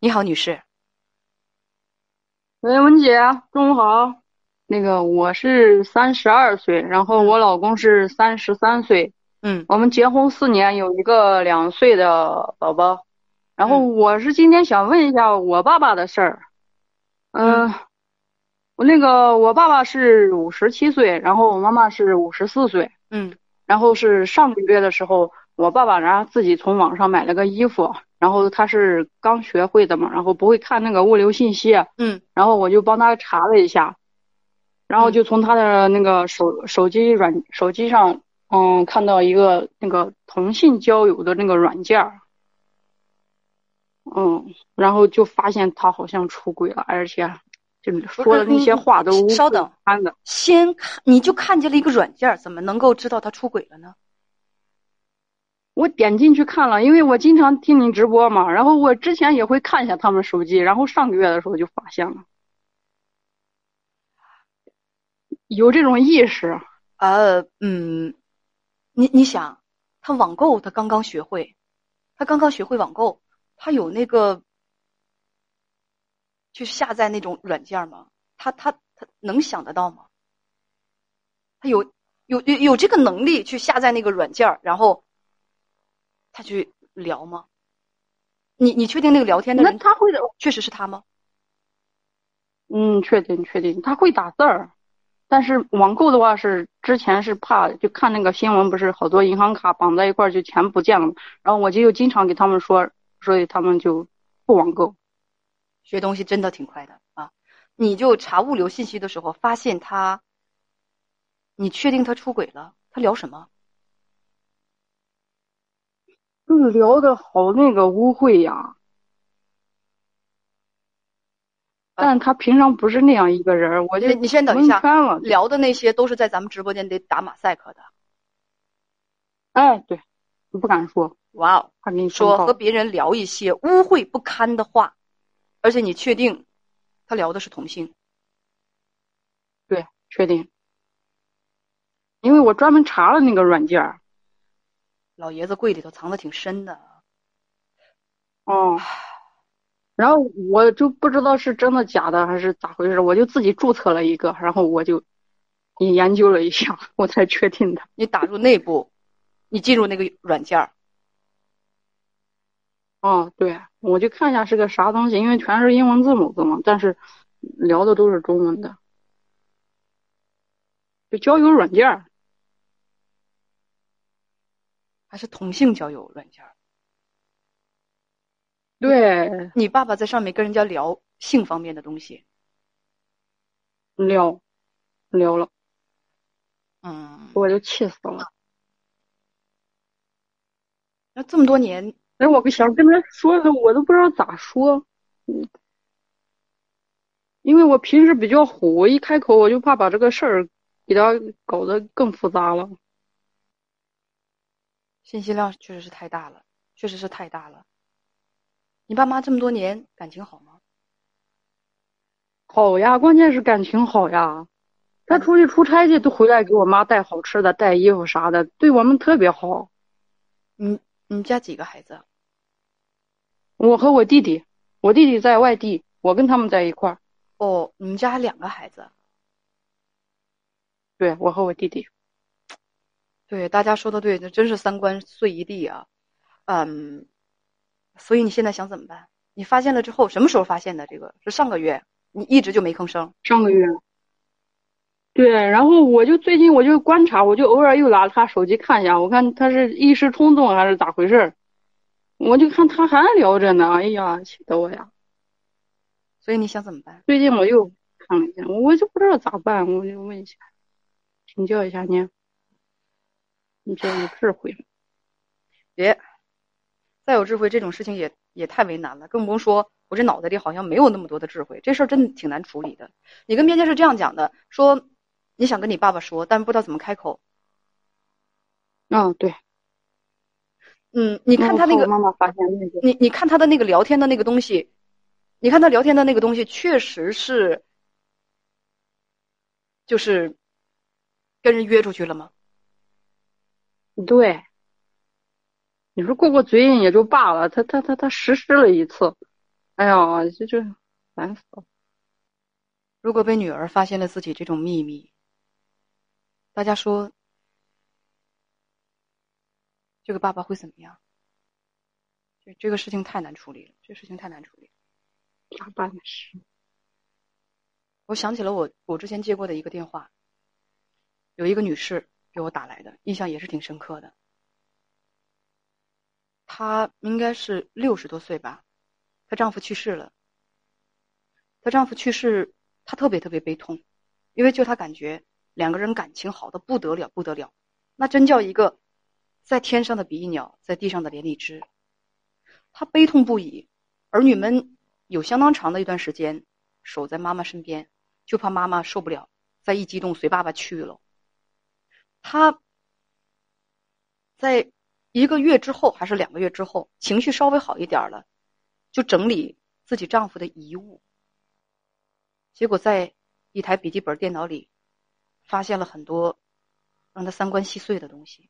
你好，女士。喂，文姐，中午好。那个我是三十二岁，然后我老公是三十三岁。嗯我们结婚四年，有一个两岁的宝宝。然后嗯我是今天想问一下我爸爸的事儿。嗯，我那个我爸爸是五十七岁，然后我妈妈是五十四岁。嗯然后是上个月的时候，我爸爸然后自己从网上买了个衣服，然后他是刚学会的嘛，然后不会看那个物流信息，嗯然后我就帮他查了一下，然后就从他的那个手手机软手机上，嗯，看到一个那个同性交友的那个软件儿，嗯，然后就发现他好像出轨了，而且就说的那些话都你稍等。先看，你就看见了一个软件儿，怎么能够知道他出轨了呢？我点进去看了，因为我经常听你直播嘛，然后我之前也会看一下他们手机，然后上个月的时候就发现了，有这种意识。呃，嗯，你你想，他网购，他刚刚学会，他刚刚学会网购，他有那个去下载那种软件吗？他他他能想得到吗？他有有有有这个能力去下载那个软件，然后他去聊吗？你你确定那个聊天的人那他会的，确实是他吗？嗯，确定确定，他会打字儿，但是网购的话是之前是怕就看那个新闻，不是好多银行卡绑在一块儿就钱不见了嘛，然后我就又经常给他们说，所以他们就不网购。学东西真的挺快的啊！你就查物流信息的时候，发现他，你确定他出轨了？他聊什么？就是聊的好那个污秽呀，但他平常不是那样一个人，我就你你先等一下。聊的那些都是在咱们直播间得打马赛克的。哎，对，你不敢说，哇哦，他跟你说和别人聊一些污秽不堪的话，而且你确定他聊的是同性？对，确定，因为我专门查了那个软件儿。老爷子柜里头藏的挺深的。哦，然后我就不知道是真的假的还是咋回事，我就自己注册了一个，然后我就也研究了一下，我才确定的。你打入内部，你进入那个软件儿，哦，对，我就看一下是个啥东西，因为全是英文字母字嘛，但是聊的都是中文的，就交友软件儿。还是同性交友软件儿？对，你爸爸在上面跟人家聊性方面的东西。聊聊了，嗯，我就气死了。那这么多年，但是我想跟他说的，我都不知道咋说。嗯，因为我平时比较虎，我一开口我就怕把这个事儿给他搞得更复杂了。信息量确实是太大了，确实是太大了。你爸妈这么多年感情好吗？好呀，关键是感情好呀。他出去出差去都回来给我妈带好吃的、带衣服啥的，对我们特别好。你你们家几个孩子？我和我弟弟，我弟弟在外地，我跟他们在一块儿。哦，你们家还两个孩子。对，我和我弟弟。对，大家说的对，那真是三观碎一地啊。嗯，所以你现在想怎么办？你发现了之后，什么时候发现的？这个是上个月，你一直就没吭声。上个月。对，然后我就最近我就观察，我就偶尔又拿他手机看一下，我看他是一时冲动还是咋回事儿，我就看他还聊着呢，哎呀，气得我呀！所以你想怎么办？最近我又看了一下，我就不知道咋办，我就问一下，请教一下您，你这有智慧吗？别，再有智慧，这种事情也也太为难了，更不用说我这脑袋里好像没有那么多的智慧，这事儿真的挺难处理的。你跟边界是这样讲的，说你想跟你爸爸说，但不知道怎么开口。嗯，对。嗯，你看他那个，妈妈发现那个，你你看他的那个聊天的那个东西，你看他聊天的那个东西，确实是，就是跟人约出去了吗？对，你说过过嘴瘾也就罢了，他他他他实施了一次，哎呀，这这烦死了。如果被女儿发现了自己这种秘密，大家说，这个爸爸会怎么样？这这个事情太难处理了，这事情太难处理，咋办的事？我想起了我我之前接过的一个电话，有一个女士给我打来的，印象也是挺深刻的。她应该是六十多岁吧，她丈夫去世了。她丈夫去世，她特别特别悲痛，因为就她感觉两个人感情好的不得了不得了，那真叫一个在天上的比翼鸟，在地上的连理枝。她悲痛不已，儿女们有相当长的一段时间守在妈妈身边，就怕妈妈受不了，再一激动随爸爸去了。她在。一个月之后还是两个月之后，情绪稍微好一点了，就整理自己丈夫的遗物。结果在一台笔记本电脑里，发现了很多让她三观细碎的东西。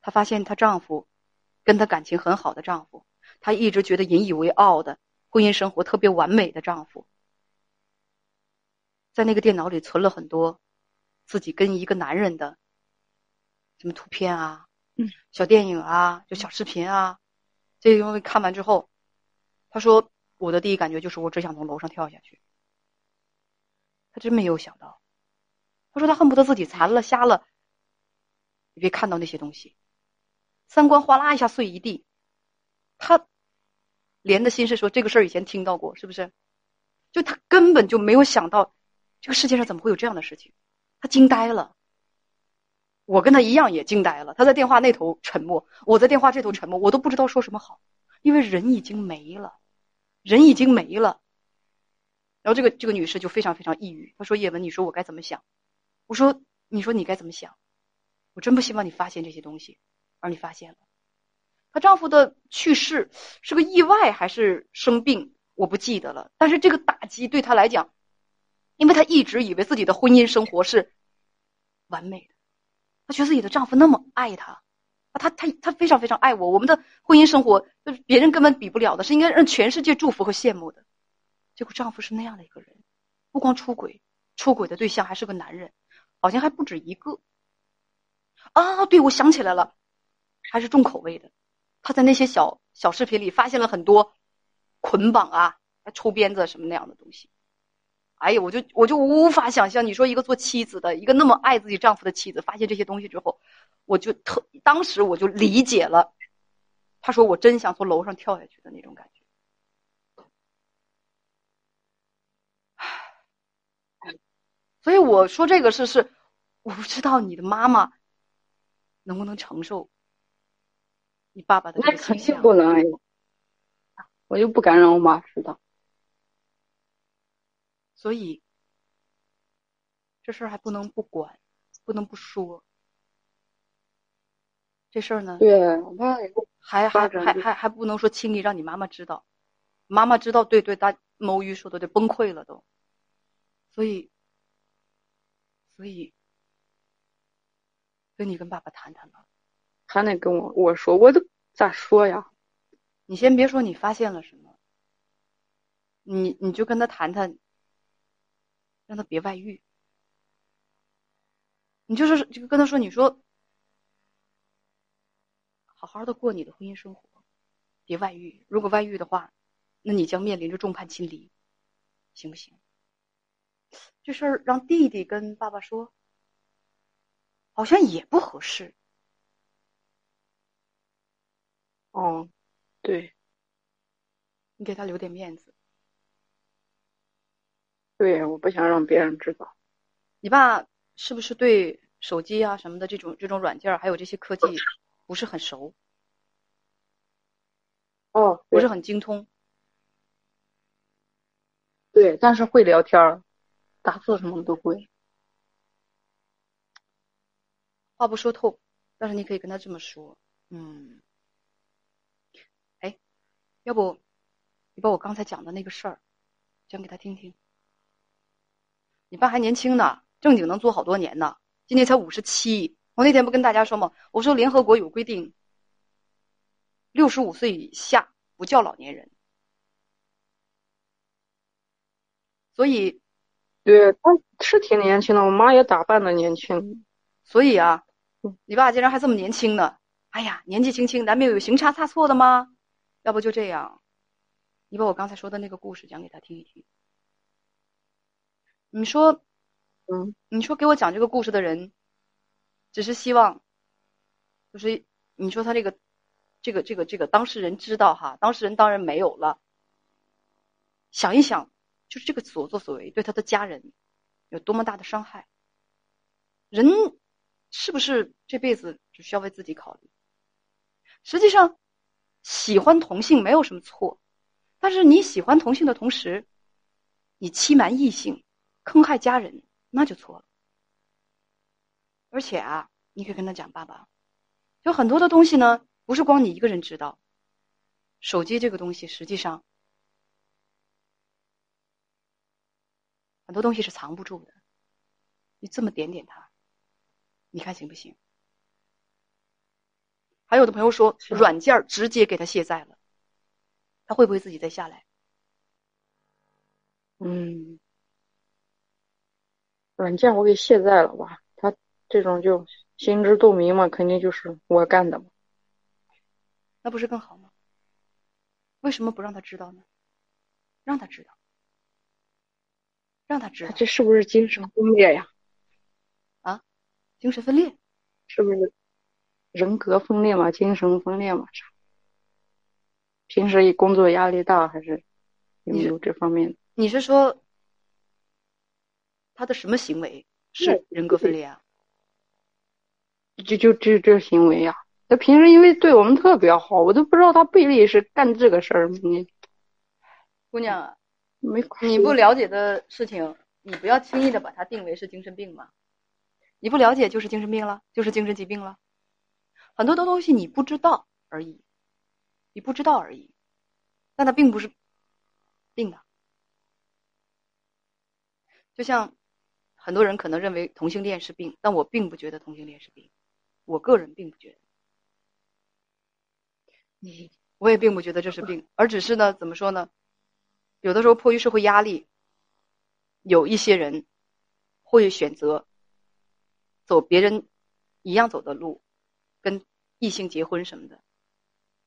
她发现她丈夫跟她感情很好的丈夫，她一直觉得引以为傲的婚姻生活特别完美的丈夫，在那个电脑里存了很多自己跟一个男人的什么图片啊。小电影啊，就小视频啊，这些东西看完之后，他说：“我的第一感觉就是我只想从楼上跳下去。”他真没有想到，他说他恨不得自己残了、瞎了，也别看到那些东西，三观哗啦一下碎一地。他连的心是说这个事儿以前听到过，是不是？就他根本就没有想到，这个世界上怎么会有这样的事情，他惊呆了。我跟他一样也惊呆了，他在电话那头沉默，我在电话这头沉默，我都不知道说什么好，因为人已经没了，人已经没了。然后这个这个女士就非常非常抑郁，她说：“叶文，你说我该怎么想？”我说：“你说你该怎么想？我真不希望你发现这些东西，而你发现了。她丈夫的去世是个意外还是生病，我不记得了。但是这个打击对她来讲，因为她一直以为自己的婚姻生活是完美的。”她觉得自己的丈夫那么爱她，啊，她她她非常非常爱我。我们的婚姻生活就是别人根本比不了的，是应该让全世界祝福和羡慕的。结果丈夫是那样的一个人，不光出轨，出轨的对象还是个男人，好像还不止一个。啊，对，我想起来了，还是重口味的。他在那些小小视频里发现了很多捆绑啊、抽鞭子什么那样的东西。哎呀，我就我就无法想象，你说一个做妻子的，一个那么爱自己丈夫的妻子，发现这些东西之后，我就特当时我就理解了，他说我真想从楼上跳下去的那种感觉。所以我说这个事是，我不知道你的妈妈能不能承受你爸爸的那肯定不能，我就不敢让我妈知道。所以，这事儿还不能不管，不能不说。这事儿呢，对，还还还还还不能说轻易让你妈妈知道，妈妈知道，对对，大某鱼说的对，崩溃了都。所以，所以，跟你跟爸爸谈谈吧。还得跟我我说，我都咋说呀？你先别说你发现了什么，你你就跟他谈谈。让他别外遇，你就是就跟他说，你说好好的过你的婚姻生活，别外遇。如果外遇的话，那你将面临着众叛亲离，行不行？这事儿让弟弟跟爸爸说，好像也不合适。哦，对，你给他留点面子。对，我不想让别人知道。你爸是不是对手机啊什么的这种这种软件还有这些科技不是很熟？哦，不是很精通。对，但是会聊天儿打字什么都会。话不说透，但是你可以跟他这么说，嗯，哎，要不你把我刚才讲的那个事儿讲给他听听。你爸还年轻呢，正经能做好多年呢。今年才五十七。我那天不跟大家说吗？我说联合国有规定，六十五岁以下不叫老年人。所以，对，他是挺年轻的，我妈也打扮的年轻。所以啊，你爸竟然还这么年轻呢！哎呀，年纪轻轻，难免有行差踏错的吗？要不就这样，你把我刚才说的那个故事讲给他听一听。你说，嗯，你说给我讲这个故事的人，只是希望，就是你说他这个，这个，这个，这个当事人知道哈，当事人当然没有了。想一想，就是这个所作所为对他的家人有多么大的伤害。人是不是这辈子只需要为自己考虑？实际上。喜欢同性没有什么错，但是你喜欢同性的同时，你欺瞒异性、坑害家人，那就错了。而且啊，你可以跟他讲，爸爸，有很多的东西呢，不是光你一个人知道。手机这个东西，实际上很多东西是藏不住的。你这么点点他，你看行不行？还有的朋友说，软件直接给他卸载了，他会不会自己再下来？嗯，软件我给卸载了吧，他这种就心知肚明嘛，肯定就是我干的嘛。那不是更好吗？为什么不让他知道呢？让他知道，让他知道。这是不是精神分裂呀？啊，精神分裂，是不是？人格分裂嘛，精神分裂嘛，啥？平时工作压力大还是有没有这方面？你是说他的什么行为是人格分裂啊？就就这这行为呀？他平时因为对我们特别好，我都不知道他背地里是干这个事儿。你姑娘，没你不了解的事情，你不要轻易的把它定为是精神病嘛。你不了解就是精神病了，就是精神疾病了。很多的东西你不知道而已，你不知道而已，但它并不是病的。就像很多人可能认为同性恋是病，但我并不觉得同性恋是病，我个人并不觉得。你我也并不觉得这是病，而只是呢，怎么说呢？有的时候迫于社会压力，有一些人会选择走别人一样走的路，跟。异性结婚什么的，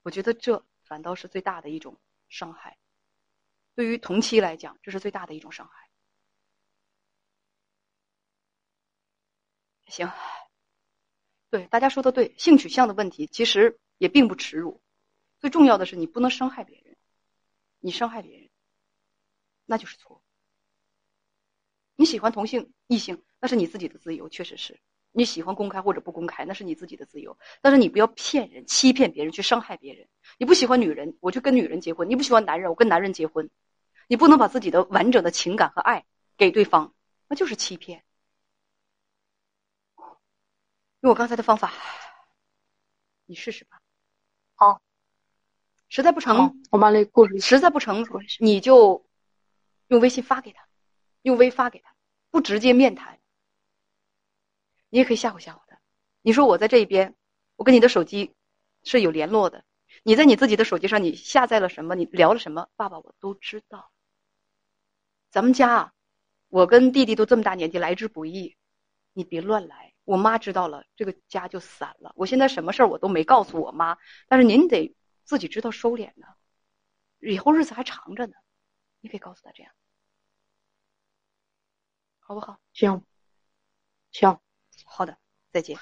我觉得这反倒是最大的一种伤害。对于同期来讲，这是最大的一种伤害。行，对大家说的对，性取向的问题其实也并不耻辱。最重要的是，你不能伤害别人，你伤害别人，那就是错。你喜欢同性异性，那是你自己的自由，确实是。你喜欢公开或者不公开，那是你自己的自由。但是你不要骗人、欺骗别人，去伤害别人。你不喜欢女人，我就跟女人结婚；你不喜欢男人，我跟男人结婚。你不能把自己的完整的情感和爱给对方，那就是欺骗。用我刚才的方法，你试试吧。好，实在不成，我把那故事实在不成，你就用微信发给他，用微发给他，不直接面谈。你也可以吓唬吓唬他，你说我在这一边，我跟你的手机是有联络的，你在你自己的手机上你下载了什么，你聊了什么，爸爸我都知道。咱们家啊，我跟弟弟都这么大年纪，来之不易，你别乱来。我妈知道了，这个家就散了。我现在什么事儿我都没告诉我妈，但是您得自己知道收敛呢，以后日子还长着呢，你可以告诉他这样，好不好？行，行。好的，再见。